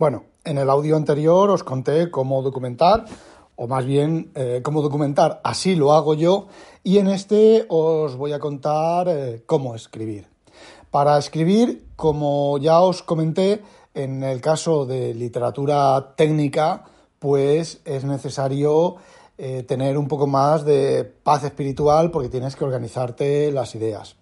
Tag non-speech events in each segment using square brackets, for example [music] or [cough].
Bueno, en el audio anterior os conté cómo documentar, o más bien eh, cómo documentar, así lo hago yo, y en este os voy a contar eh, cómo escribir. Para escribir, como ya os comenté, en el caso de literatura técnica, pues es necesario eh, tener un poco más de paz espiritual porque tienes que organizarte las ideas.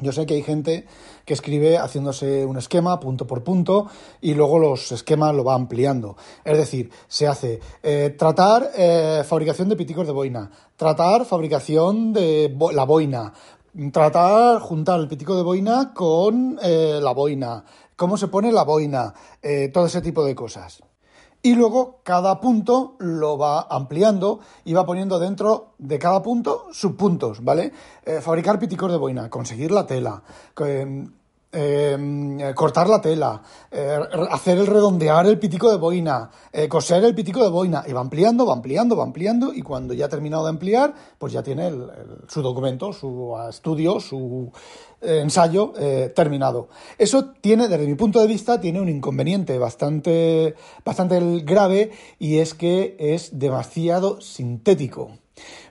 Yo sé que hay gente que escribe haciéndose un esquema punto por punto y luego los esquemas lo va ampliando. Es decir, se hace eh, tratar eh, fabricación de piticos de boina, tratar fabricación de la boina, tratar juntar el pitico de boina con eh, la boina, cómo se pone la boina, todo ese tipo de cosas y luego cada punto lo va ampliando y va poniendo dentro de cada punto subpuntos, ¿vale? Eh, fabricar piticos de boina, conseguir la tela, em, em, cortar la tela, eh, hacer el redondear el pitico de boina, eh, coser el pitico de boina, y va ampliando, va ampliando, va ampliando, y cuando ya ha terminado de ampliar, pues ya tiene su documento, su estudio, su ensayo terminado. Eso tiene, desde mi punto de vista, tiene un inconveniente bastante, bastante grave, y es que es demasiado sintético.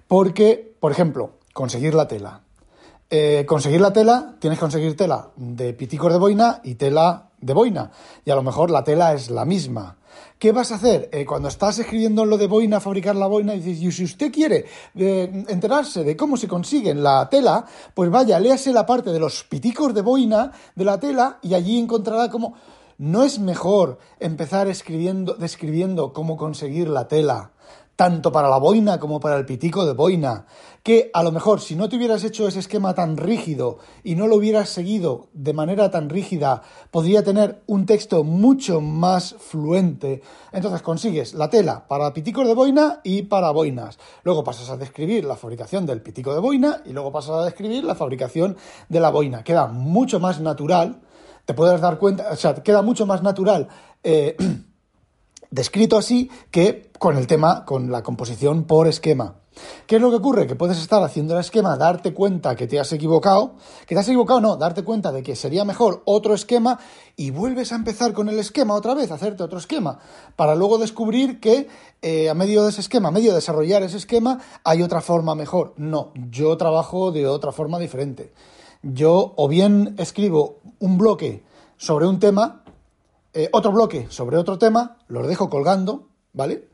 Porque, por ejemplo, conseguir la tela. Eh, conseguir la tela, tienes que conseguir tela de piticos de boina y tela de boina. Y a lo mejor la tela es la misma. ¿Qué vas a hacer? Eh, cuando estás escribiendo lo de boina, fabricar la boina, y dices, y si usted quiere eh, enterarse de cómo se consigue la tela, pues vaya, léase la parte de los piticos de boina de la tela y allí encontrará cómo... ¿No es mejor empezar escribiendo, describiendo cómo conseguir la tela tanto para la boina como para el pitico de boina, que a lo mejor si no te hubieras hecho ese esquema tan rígido y no lo hubieras seguido de manera tan rígida, podría tener un texto mucho más fluente. Entonces consigues la tela para piticos de boina y para boinas. Luego pasas a describir la fabricación del pitico de boina y luego pasas a describir la fabricación de la boina. Queda mucho más natural, te puedes dar cuenta, o sea, queda mucho más natural. Eh, [clears throat] descrito así que con el tema, con la composición por esquema. ¿Qué es lo que ocurre? Que puedes estar haciendo el esquema, darte cuenta que te has equivocado, que te has equivocado, no, darte cuenta de que sería mejor otro esquema y vuelves a empezar con el esquema otra vez, hacerte otro esquema, para luego descubrir que eh, a medio de ese esquema, a medio de desarrollar ese esquema, hay otra forma mejor. No, yo trabajo de otra forma diferente. Yo o bien escribo un bloque sobre un tema, eh, otro bloque sobre otro tema, los dejo colgando, ¿vale?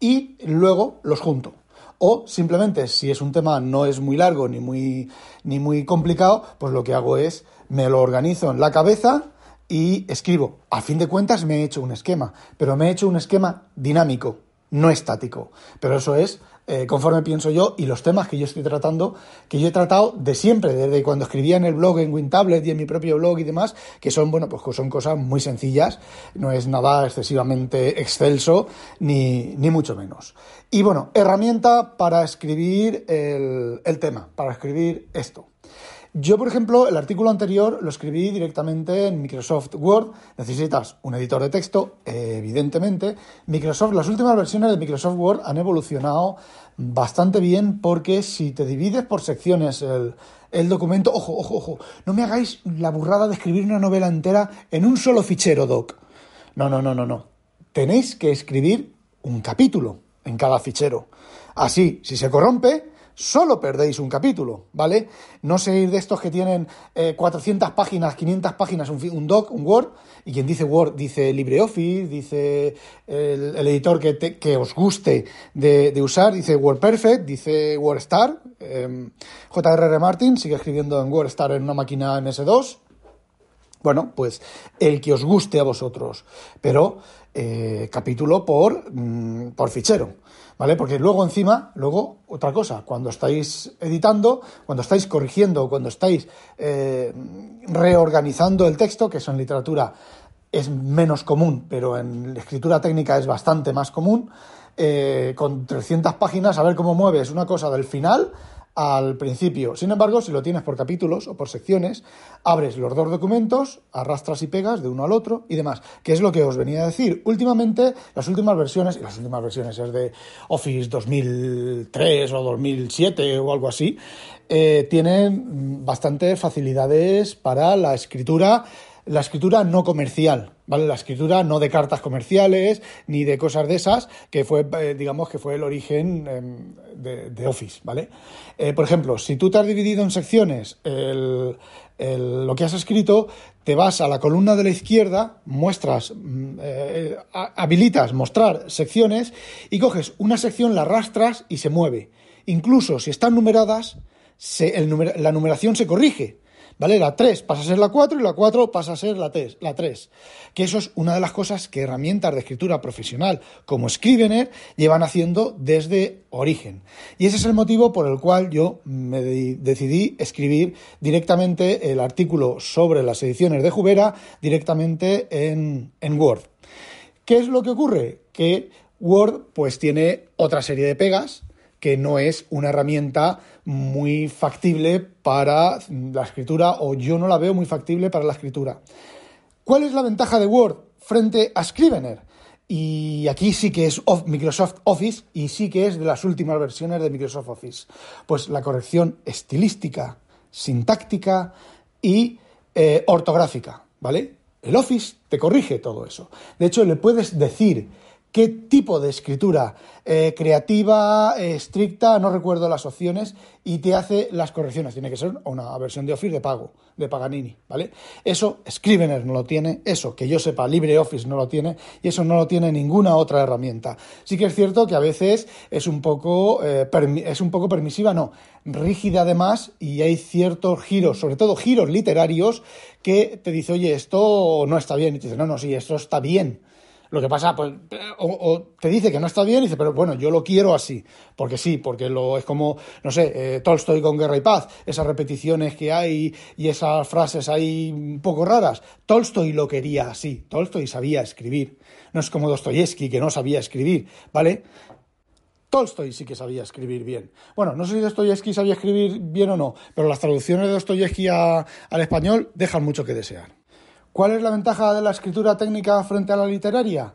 Y luego los junto. O simplemente, si es un tema no es muy largo ni muy, ni muy complicado, pues lo que hago es me lo organizo en la cabeza y escribo. A fin de cuentas me he hecho un esquema, pero me he hecho un esquema dinámico, no estático. Pero eso es eh, conforme pienso yo y los temas que yo estoy tratando, que yo he tratado de siempre, desde cuando escribía en el blog en WinTablet y en mi propio blog y demás, que son, bueno, pues son cosas muy sencillas, no es nada excesivamente excelso, ni, ni mucho menos. Y bueno, herramienta para escribir el, el tema, para escribir esto. Yo, por ejemplo, el artículo anterior lo escribí directamente en Microsoft Word. Necesitas un editor de texto, evidentemente. Microsoft, las últimas versiones de Microsoft Word han evolucionado bastante bien porque si te divides por secciones el, el documento, ojo, ojo, ojo, no me hagáis la burrada de escribir una novela entera en un solo fichero, doc. No, no, no, no, no. Tenéis que escribir un capítulo en cada fichero. Así, si se corrompe, solo perdéis un capítulo, ¿vale? No seguir de estos que tienen 400 eh, páginas, 500 páginas, un, doc, un Word, y quien dice Word dice LibreOffice, dice el, editor que, que, os guste de, usar, dice WordPerfect, dice WordStar, eh, J.R.R. Martin sigue escribiendo en WordStar en una máquina MS2, bueno, pues el que os guste a vosotros, pero eh, capítulo por, mm, por fichero. ¿vale? Porque luego encima, luego otra cosa, cuando estáis editando, cuando estáis corrigiendo, cuando estáis eh, reorganizando el texto, que eso en literatura es menos común, pero en escritura técnica es bastante más común. Eh, con 300 páginas, a ver cómo mueves una cosa del final al principio. Sin embargo, si lo tienes por capítulos o por secciones, abres los dos documentos, arrastras y pegas de uno al otro y demás. Que es lo que os venía a decir. Últimamente, las últimas versiones, y las últimas versiones es de Office 2003 o 2007 o algo así, eh, tienen bastantes facilidades para la escritura la escritura no comercial, ¿vale? La escritura no de cartas comerciales ni de cosas de esas, que fue, eh, digamos, que fue el origen em, de, Office, ¿vale? Eh, por ejemplo, si tú te has dividido en secciones lo que has escrito, te vas a la columna de la izquierda, muestras, mm, eh, habilitas mostrar secciones y coges una sección, la arrastras y se mueve. Incluso si están numeradas, la numeración se corrige. ¿Vale? La 3 pasa a ser la 4 y la 4 pasa a ser la 3, la 3. Que eso es una de las cosas que herramientas de escritura profesional como Scrivener llevan haciendo desde origen. Y ese es el motivo por el cual yo me decidí escribir directamente el artículo sobre las ediciones de Jubera directamente en, en Word. ¿Qué es lo que ocurre? Que Word pues tiene otra serie de pegas que no es una herramienta muy factible para la escritura o yo no la veo muy factible para la escritura. ¿Cuál es la ventaja de Word frente a Scrivener? Y aquí sí que es Microsoft Office y sí que es de las últimas versiones de Microsoft Office. Pues la corrección estilística, sintáctica y eh, ortográfica, ¿vale? El Office te corrige todo eso. De hecho, le puedes decir qué tipo de escritura, eh, creativa, estricta, no recuerdo las opciones, y te hace las correcciones. Tiene que ser una versión de Office de pago, de Paganini, ¿vale? Eso Scrivener no lo tiene, eso que yo sepa LibreOffice no lo tiene, y eso no lo tiene ninguna otra herramienta. Sí que es cierto que a veces es un poco, eh, es un poco permisiva, no, rígida además, y hay ciertos giros, sobre todo giros literarios, que te dice, oye, esto no está bien, y te dice, no, no, sí, esto está bien lo que pasa, pues, o, te dice que no está bien y dice, pero bueno, yo lo quiero así, porque sí, porque lo es como, no sé, eh, Tolstoy con Guerra y Paz, esas repeticiones que hay y esas frases ahí un poco raras. Tolstoy lo quería así, Tolstoy sabía escribir. No es como Dostoyevsky que no sabía escribir, ¿vale? Tolstoy sí que sabía escribir bien. Bueno, no sé si Dostoyevsky sabía escribir bien o no, pero las traducciones de Dostoyevsky al español dejan mucho que desear. ¿Cuál es la ventaja de la escritura técnica frente a la literaria?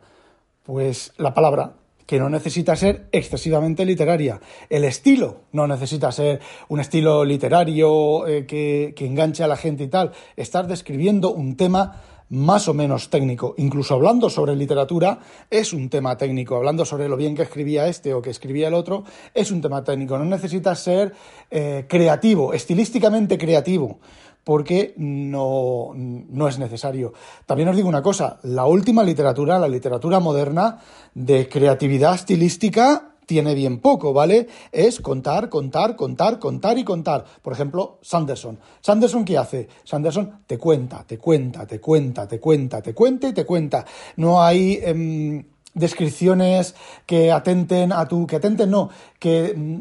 Pues la palabra, que no necesita ser excesivamente literaria. El estilo no necesita ser un estilo literario eh, que, que enganche a la gente y tal. Estás describiendo un tema más o menos técnico. Incluso hablando sobre literatura es un tema técnico. Hablando sobre lo bien que escribía este o que escribía el otro es un tema técnico. No necesitas ser eh, creativo, estilísticamente creativo porque no, no, es necesario. También os digo una cosa, la última literatura, la literatura moderna de creatividad estilística, tiene bien poco, ¿vale? Es contar, contar, contar, contar y contar. Por ejemplo, Sanderson. ¿Sanderson qué hace? Sanderson te cuenta, te cuenta, te cuenta, te cuenta, te cuenta y te cuenta. No hay... Em, descripciones que atenten a tu, que atenten no, que mm,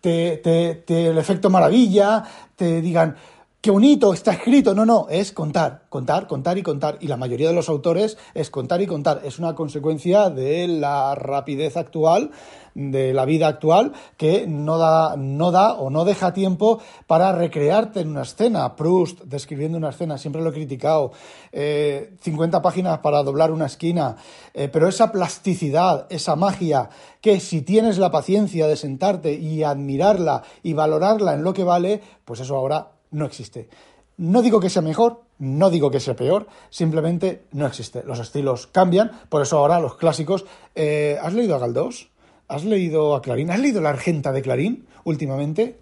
te, te, te, el efecto maravilla, te digan, qué bonito, está escrito. No, no, es contar, contar, contar y contar. Y la mayoría de los autores es contar y contar. Es una consecuencia de la rapidez actual, de la vida actual, que no da, no da o no deja tiempo para recrearte en una escena. Proust, describiendo una escena, siempre lo he criticado. 50 eh, páginas para doblar una esquina. Eh, pero esa plasticidad, esa magia, que si tienes la paciencia de sentarte y admirarla y valorarla en lo que vale, pues eso ahora no existe. No digo que sea mejor, no digo que sea peor, simplemente no existe. Los estilos cambian, por eso ahora los clásicos. Eh, ¿Has leído a Galdós? ¿Has leído a Clarín? ¿Has leído La Argenta de Clarín últimamente?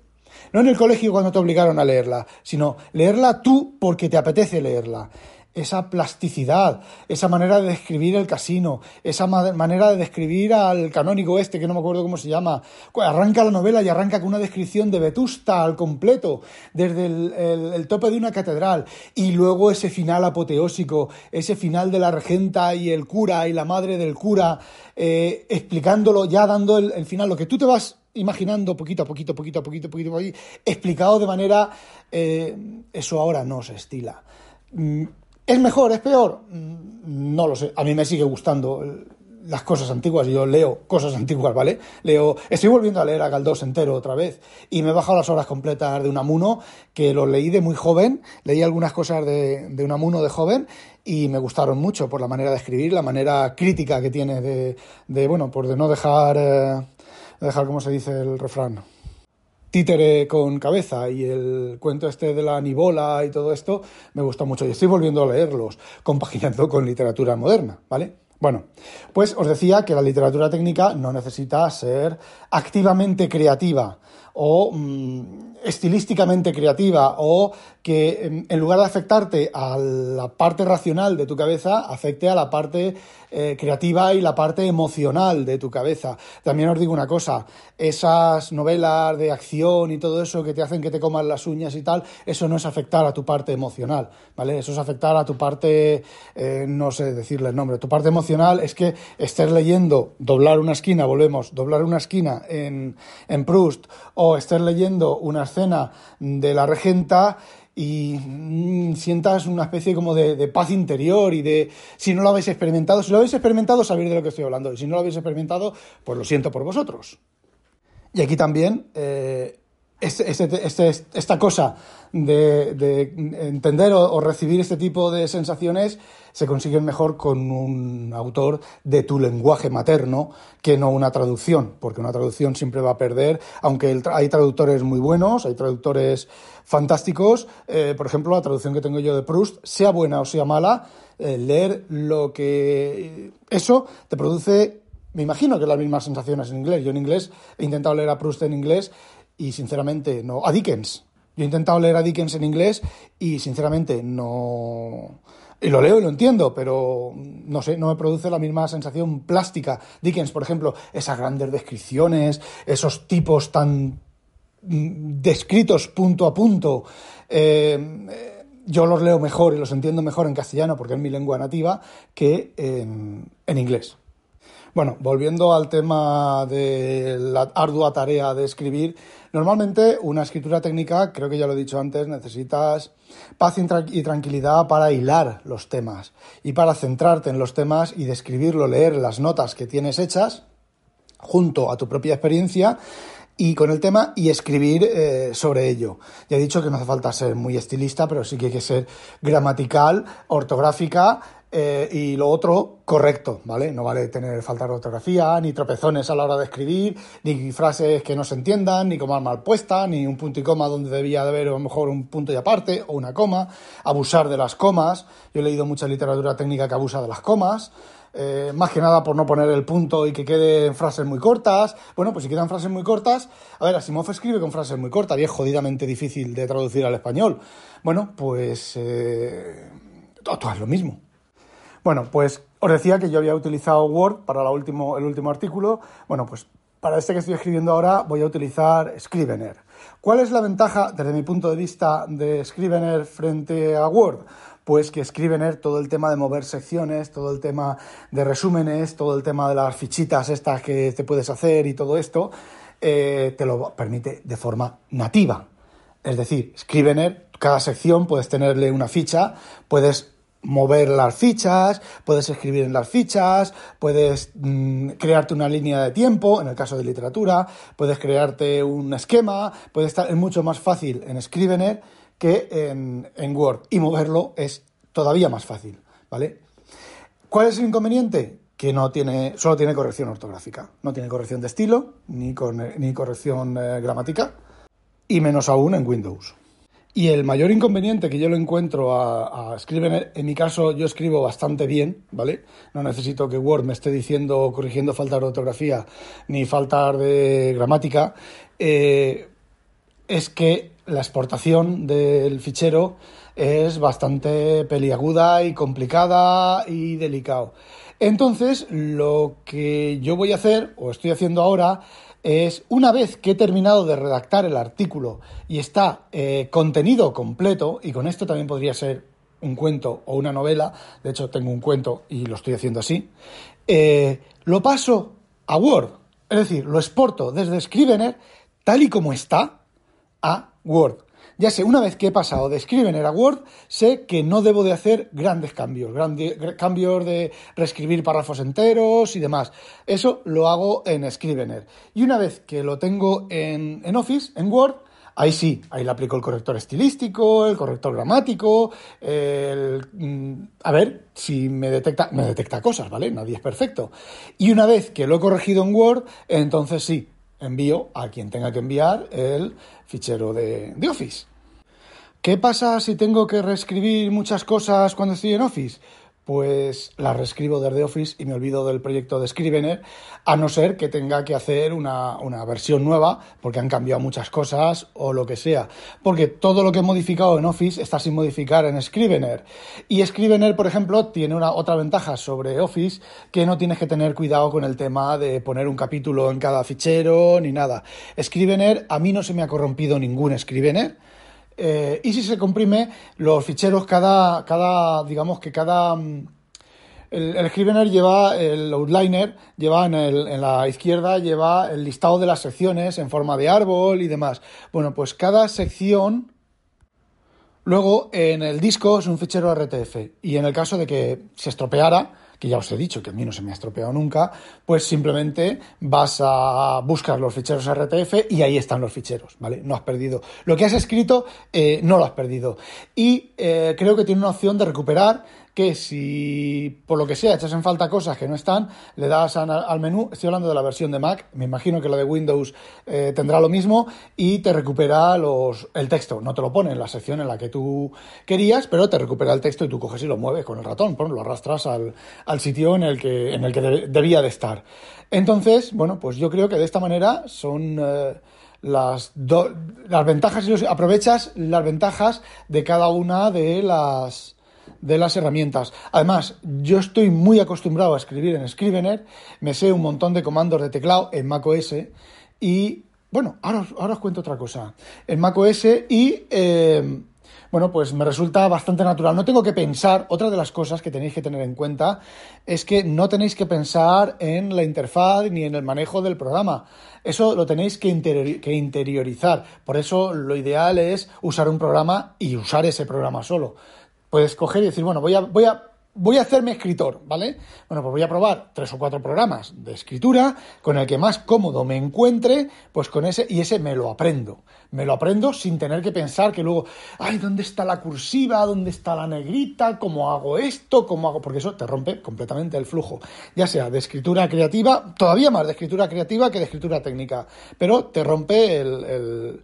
No en el colegio cuando te obligaron a leerla, sino leerla tú porque te apetece leerla esa plasticidad, esa manera de describir el casino, esa manera de describir al canónigo este, que no me acuerdo cómo se llama. Arranca la novela y arranca con una descripción de Vetusta al completo, desde el, tope de una catedral, y luego ese final apoteósico, ese final de la regenta y el cura y la madre del cura, eh, explicándolo, ya dando el, final, lo que tú te vas imaginando poquito a poquito, poquito a poquito, poquito a poquito, explicado de manera... Eh, eso ahora no se estila. ¿Es mejor? ¿Es peor? Mm, no lo sé. A mí me sigue gustando las cosas antiguas, yo leo cosas [laughs] antiguas, ¿vale? Leo, estoy volviendo a leer a Galdós entero otra vez y me he bajado las horas completas de Unamuno, que lo leí de muy joven, leí algunas cosas de, de Unamuno de joven y me gustaron mucho por la manera de escribir, la manera crítica que tiene de, de bueno, por de no dejar, eh, dejar, ¿cómo se dice el refrán? Títere con cabeza y el cuento este de la nibola y todo esto me gustó mucho y estoy volviendo a leerlos compaginando con literatura moderna, ¿vale? Bueno, pues os decía que la literatura técnica no necesita ser activamente creativa o mm, estilísticamente creativa o que en lugar de afectarte a la parte racional de tu cabeza, afecte a la parte eh, creativa y la parte emocional de tu cabeza. También os digo una cosa, esas novelas de acción y todo eso que te hacen que te coman las uñas y tal, eso no es afectar a tu parte emocional, ¿vale? Eso es afectar a tu parte, eh, no sé decirle el nombre, tu parte emocional es que estés leyendo doblar una esquina, volvemos, doblar una esquina en, en Proust, estés leyendo una escena de la regenta y mm, sientas una especie como de, paz interior y de, si no lo habéis experimentado, si lo habéis experimentado, sabéis de lo que estoy hablando, y si no lo habéis experimentado, pues lo siento por vosotros. Y aquí también eh, este, este, este, esta cosa de, entender o, recibir este tipo de sensaciones se consiguen mejor con un autor de tu lenguaje materno que no una traducción, porque una traducción siempre va a perder, aunque hay traductores muy buenos, hay traductores fantásticos, eh, por ejemplo, la traducción que tengo yo de Proust, sea buena o sea mala, eh, leer lo que eso te produce me imagino que las mismas sensaciones en inglés. Yo en inglés he intentado leer a Proust en inglés y sinceramente no. A Dickens. Yo he intentado leer a Dickens en inglés y sinceramente no. Y lo leo y lo entiendo, pero no sé, no me produce la misma sensación plástica. Dickens, por ejemplo, esas grandes descripciones, esos tipos tan mm, descritos punto a punto. Eh, yo los leo mejor y los entiendo mejor en castellano porque es mi lengua nativa que en inglés. Bueno, volviendo al tema de la ardua tarea de escribir, normalmente una escritura técnica, creo que ya lo he dicho antes, necesitas paz y tranquilidad para hilar los temas y para centrarte en los temas y describirlo, leer las notas que tienes hechas junto a tu propia experiencia y con el tema y escribir eh, sobre ello. Ya he dicho que no hace falta ser muy estilista, pero sí que hay que ser gramatical, ortográfica eh, y lo otro, correcto, ¿vale? No vale tener falta de ortografía, ni tropezones a la hora de escribir, ni frases que no se entiendan, ni comas mal puestas, ni un punto y coma donde debía de haber a lo mejor un punto y aparte, o una coma, abusar de las comas. Yo he leído mucha literatura técnica que abusa de las comas. Eh, más que nada por no poner el punto y que queden frases muy cortas. Bueno, pues si quedan frases muy cortas, a ver, Asimov escribe con frases muy cortas y es jodidamente difícil de traducir al español. Bueno, pues eh, todo es lo mismo. Bueno, pues os decía que yo había utilizado Word para el último artículo. Bueno, pues para este que estoy escribiendo ahora voy a utilizar Scrivener. ¿Cuál es la ventaja, desde mi punto de vista, de Scrivener frente a Word? Pues que Scrivener, todo el tema de mover secciones, todo el tema de resúmenes, todo el tema de las fichitas estas que te puedes hacer y todo esto, eh, te lo permite de forma nativa. Es decir, Scrivener, cada sección puedes tenerle una ficha, puedes mover las fichas, puedes escribir en las fichas, puedes mm, crearte una línea de tiempo, en el caso de literatura, puedes crearte un esquema, puede estar, es mucho más fácil en Scrivener que en, en, Word y moverlo es todavía más fácil, ¿vale? ¿Cuál es el inconveniente? Que no tiene, solo tiene corrección ortográfica, no tiene corrección de estilo ni, ni corrección eh, gramática y menos aún en Windows. Y el mayor inconveniente que yo lo encuentro a, a Scrivener, en mi caso yo escribo bastante bien, ¿vale? No necesito que Word me esté diciendo, corrigiendo falta de ortografía ni falta de gramática, eh, es que la exportación del fichero es bastante peliaguda y complicada y delicado. Entonces, lo que yo voy a hacer, o estoy haciendo ahora, es una vez que he terminado de redactar el artículo y está eh, contenido completo, y con esto también podría ser un cuento o una novela, de hecho tengo un cuento y lo estoy haciendo así, eh, lo paso a Word, es decir, lo exporto desde Scrivener tal y como está a Word. Ya sé, una vez que he pasado de Scrivener a Word, sé que no debo de hacer grandes cambios, grandes cambios de reescribir párrafos enteros y demás. Eso lo hago en Scrivener. Y una vez que lo tengo en, en Office, en Word, Ahí sí, ahí le aplico el corrector estilístico, el corrector gramático, el, mm, a ver si me detecta, me detecta cosas, ¿vale? Nadie es perfecto. Y una vez que lo he corregido en Word, entonces sí, envío a quien tenga que enviar el fichero de, Office. ¿Qué pasa si tengo que reescribir muchas cosas cuando estoy en Office? Pues la reescribo desde Office y me olvido del proyecto de Scrivener, a no ser que tenga que hacer una, versión nueva, porque han cambiado muchas cosas o lo que sea. Porque todo lo que he modificado en Office está sin modificar en Scrivener. Y Scrivener, por ejemplo, tiene una otra ventaja sobre Office, que no tienes que tener cuidado con el tema de poner un capítulo en cada fichero ni nada. Scrivener, a mí no se me ha corrompido ningún Scrivener eh, y si se comprime los ficheros, cada, cada digamos que cada... Mm, el, el Scrivener lleva el outliner, lleva en, el, en, la izquierda, lleva el listado de las secciones en forma de árbol y demás. Bueno, pues cada sección, luego en el disco es un fichero RTF. Y en el caso de que se estropeara, que ya os he dicho que a mí no se me ha estropeado nunca, pues simplemente vas a buscar los ficheros RTF y ahí están los ficheros, ¿vale? No has perdido. Lo que has escrito eh, no lo has perdido. Y eh, creo que tiene una opción de recuperar que si por lo que sea echas en falta cosas que no están, le das al menú, estoy hablando de la versión de Mac, me imagino que la de Windows eh, tendrá lo mismo y te recupera los, el texto, no te lo pone en la sección en la que tú querías, pero te recupera el texto y tú coges y lo mueves con el ratón, lo arrastras al, sitio en el que, en el que debía de estar. Entonces, bueno, pues yo creo que de esta manera son... Eh, las, las ventajas y aprovechas las ventajas de cada una de las de las herramientas. Además, yo estoy muy acostumbrado a escribir en Scrivener, me sé un montón de comandos de teclado en macOS y, bueno, ahora, ahora os cuento otra cosa. En macOS y, eh, bueno, pues me resulta bastante natural. No tengo que pensar, otra de las cosas que tenéis que tener en cuenta es que no tenéis que pensar en la interfaz ni en el manejo del programa. Eso lo tenéis que, que interiorizar. Por eso lo ideal es usar un programa y usar ese programa solo puedes coger y decir, bueno, voy a, voy a, voy a hacerme escritor, ¿vale? Bueno, pues voy a probar tres o cuatro programas de escritura con el que más cómodo me encuentre, pues con ese, y ese me lo aprendo. Me lo aprendo sin tener que pensar que luego, ay, ¿dónde está la cursiva? ¿Dónde está la negrita? ¿Cómo hago esto? ¿Cómo hago? Porque eso te rompe completamente el flujo. Ya sea de escritura creativa, todavía más de escritura creativa que de escritura técnica, pero te rompe el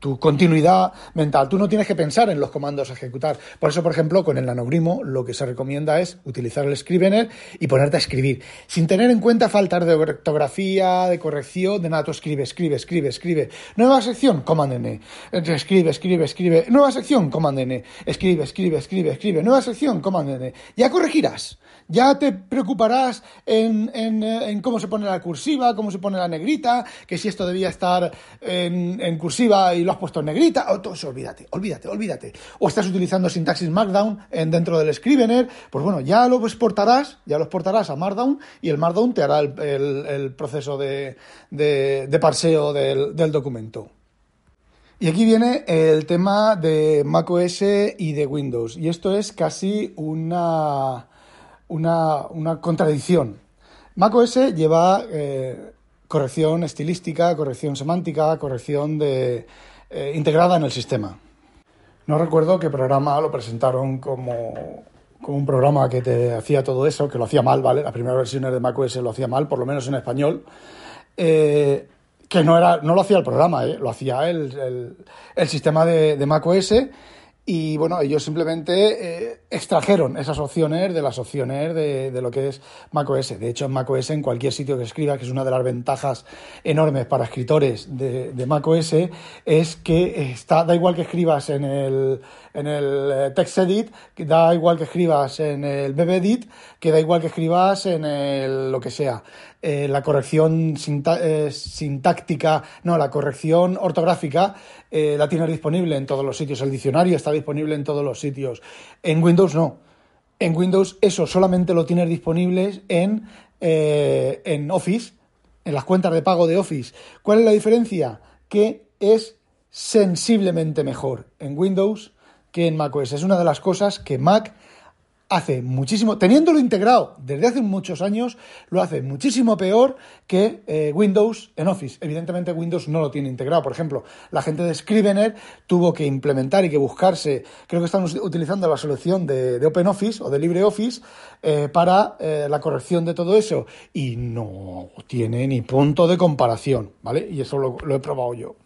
tu, continuidad mental. Tú no tienes que pensar en los comandos a ejecutar. Por eso, por ejemplo, con el nanogrimo lo que se recomienda es utilizar el Scrivener y ponerte a escribir, sin tener en cuenta faltar de ortografía, de corrección, de nada. Tú escribe, escribe, escribe, escribe. Nueva sección, Command N. Escribe, escribe, escribe. Nueva sección, Command N. Escribe, escribe, escribe, escribe. Nueva sección, Command N. Ya corregirás. Ya te preocuparás en, en, cómo se pone la cursiva, cómo se pone la negrita, que si esto debía estar en cursiva y lo has puesto en negrita, o todo eso, olvídate, olvídate, olvídate. O estás utilizando sintaxis Markdown en, dentro del Scrivener, pues bueno, ya lo exportarás, ya lo exportarás a Markdown y el Markdown te hará el, proceso de, de, parseo del, del documento. Y aquí viene el tema de macOS y de Windows. Y esto es casi una, una, una contradicción. macOS lleva eh, corrección estilística, corrección semántica, corrección de, eh, integrada en el sistema. No recuerdo qué programa lo presentaron como, como, un programa que te hacía todo eso, que lo hacía mal, ¿vale? Las primeras versiones de macOS lo hacía mal, por lo menos en español. Eh, que no, era, no lo hacía el programa, ¿eh? lo hacía el, el, sistema de, de macOS y bueno, ellos simplemente eh, extrajeron esas opciones de las opciones de, de, lo que es macOS. De hecho, en macOS, en cualquier sitio que escriba, que es una de las ventajas enormes para escritores de, de macOS, es que está, da igual que escribas en el, en el eh, TextEdit, da igual que escribas en el BBEdit, que da igual que escribas en el lo que sea. Eh, la corrección sintáctica, no, la corrección ortográfica la tienes disponible en todos los sitios. El diccionario está disponible en todos los sitios. En Windows no. En Windows eso solamente lo tienes disponible en, eh, en Office, en las cuentas de pago de Office. ¿Cuál es la diferencia? Que es sensiblemente mejor en Windows que en macOS. Es una de las cosas que Mac hace muchísimo, teniéndolo integrado desde hace muchos años, lo hace muchísimo peor que eh, Windows en Office. Evidentemente Windows no lo tiene integrado. Por ejemplo, la gente de Scrivener tuvo que implementar y que buscarse, creo que están utilizando la solución de, OpenOffice o de LibreOffice eh, para eh, la corrección de todo eso y no tiene ni punto de comparación, ¿vale? Y eso lo he probado yo.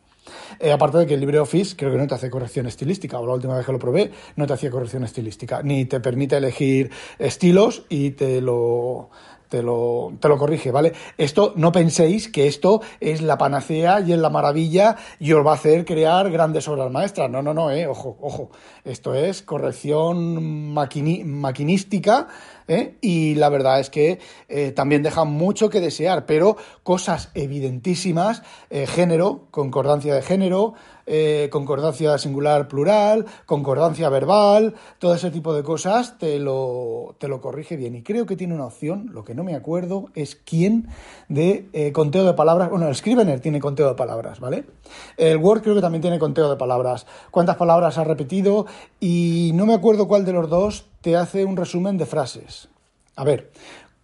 Eh, aparte de que el LibreOffice creo que no te hace corrección estilística, o la última vez que lo probé no te hacía corrección estilística, ni te permite elegir estilos y te lo, te lo, te lo corrige, ¿vale? Esto, no penséis que esto es la panacea y es la maravilla y os va a hacer crear grandes obras maestras. No, no, no, eh, ojo, ojo. Esto es corrección maquinística ¿eh? y la verdad es que eh, también deja mucho que desear, pero cosas evidentísimas, eh, género, concordancia de género, concordancia singular plural, concordancia verbal, todo ese tipo de cosas te lo, te lo corrige bien. Y creo que tiene una opción, lo que no me acuerdo es quién de conteo de palabras, bueno, el Scrivener tiene conteo de palabras, ¿vale? El Word creo que también tiene conteo de palabras, cuántas palabras ha repetido y no me acuerdo cuál de los dos te hace un resumen de frases. A ver,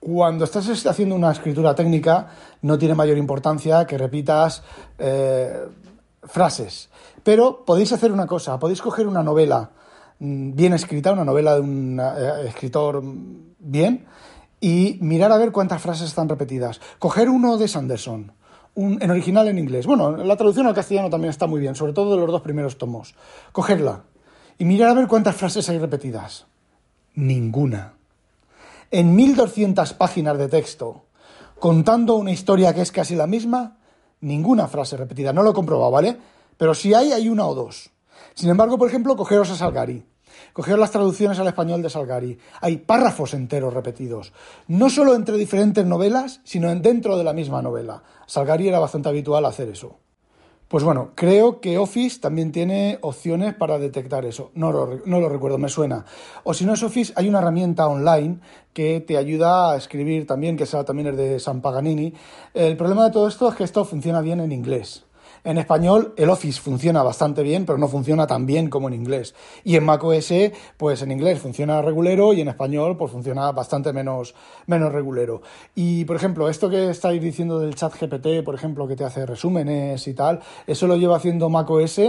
cuando estás haciendo una escritura técnica, no tiene mayor importancia que repitas eh, frases. Pero podéis hacer una cosa, podéis coger una novela mm, bien escrita, una novela de un eh, escritor bien, y mirar a ver cuántas frases están repetidas. Coger uno de Sanderson, un, en original en inglés. Bueno, la traducción al castellano también está muy bien, sobre todo de los dos primeros tomos. Cogerla y mirar a ver cuántas frases hay repetidas. Ninguna. En 1200 páginas de texto, contando una historia que es casi la misma, ninguna frase repetida. No lo he comprobado, ¿vale? Pero si hay, hay una o dos. Sin embargo, por ejemplo, cogeros a Salgari. Cogeros las traducciones al español de Salgari. Hay párrafos enteros repetidos. No solo entre diferentes novelas, sino dentro de la misma novela. Salgari era bastante habitual hacer eso. Pues bueno, creo que Office también tiene opciones para detectar eso. No lo, no lo, recuerdo, me suena. O si no es Office, hay una herramienta online que te ayuda a escribir también, que esa también es de San Paganini. El problema de todo esto es que esto funciona bien en inglés. En español el Office funciona bastante bien, pero no funciona tan bien como en inglés. Y en macOS, pues en inglés funciona regulero y en español pues funciona bastante menos, menos regulero. Y por ejemplo, esto que estáis diciendo del chat GPT, por ejemplo, que te hace resúmenes y tal, eso lo lleva haciendo macOS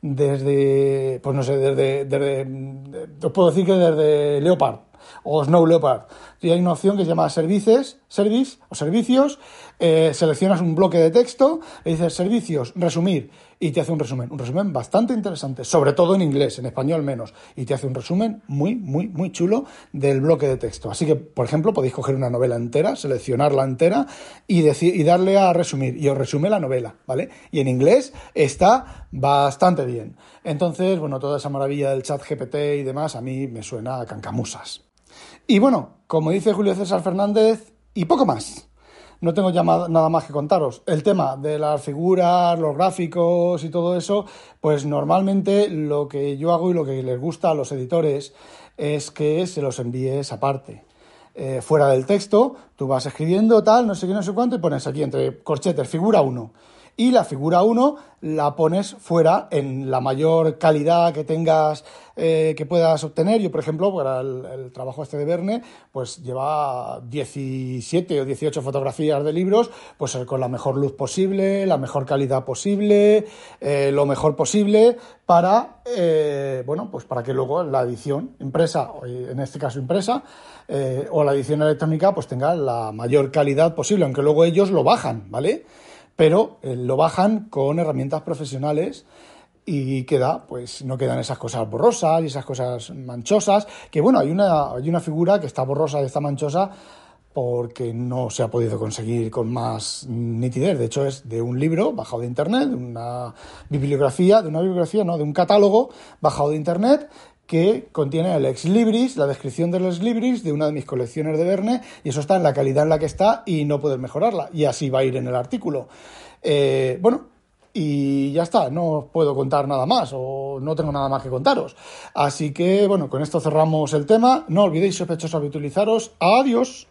desde, pues no sé, desde, desde, os puedo decir que desde Leopard o Snow Leopard. Y hay una opción que se llama services, service o servicios, eh, seleccionas un bloque de texto, le dices servicios, resumir, y te hace un resumen. Un resumen bastante interesante, sobre todo en inglés, en español menos. Y te hace un resumen muy, muy, muy chulo del bloque de texto. Así que, por ejemplo, podéis coger una novela entera, seleccionarla entera y, decir, y darle a resumir. Y os resume la novela, ¿vale? Y en inglés está bastante bien. Entonces, bueno, toda esa maravilla del chat GPT y demás a mí me suena a cancamusas. Y bueno, como dice Julio César Fernández, y poco más. No tengo ya nada más que contaros. El tema de las figuras, los gráficos y todo eso, pues normalmente lo que yo hago y lo que les gusta a los editores es que se los envíes aparte. Eh, fuera del texto, tú vas escribiendo tal, no sé qué, no sé cuánto, y pones aquí entre corchetes, figura 1 y la figura 1 la pones fuera en la mayor calidad que tengas, eh, que puedas obtener. Yo, por ejemplo, para el, trabajo este de Verne, pues lleva 17 o 18 fotografías de libros, pues eh, con la mejor luz posible, la mejor calidad posible, eh, lo mejor posible para, bueno, pues para que luego la edición impresa, en este caso impresa, o la edición electrónica, pues tenga la mayor calidad posible, aunque luego ellos lo bajan, ¿vale? Pero eh, lo bajan con herramientas profesionales y queda, pues no quedan esas cosas borrosas y esas cosas manchosas, que bueno, hay una, hay una figura que está borrosa y está manchosa porque no se ha podido conseguir con más nitidez. De hecho, es de un libro bajado de internet, de una bibliografía, de una bibliografía, no, de un catálogo bajado de internet que contiene el ex libris, la descripción del ex libris de una de mis colecciones de Verne, y eso está en la calidad en la que está y no puedes mejorarla. Y así va a ir en el artículo. Eh, bueno, y ya está, no os puedo contar nada más o no tengo nada más que contaros. Así que, bueno, con esto cerramos el tema. No olvidéis, sospechosos, habitualizaros. Adiós.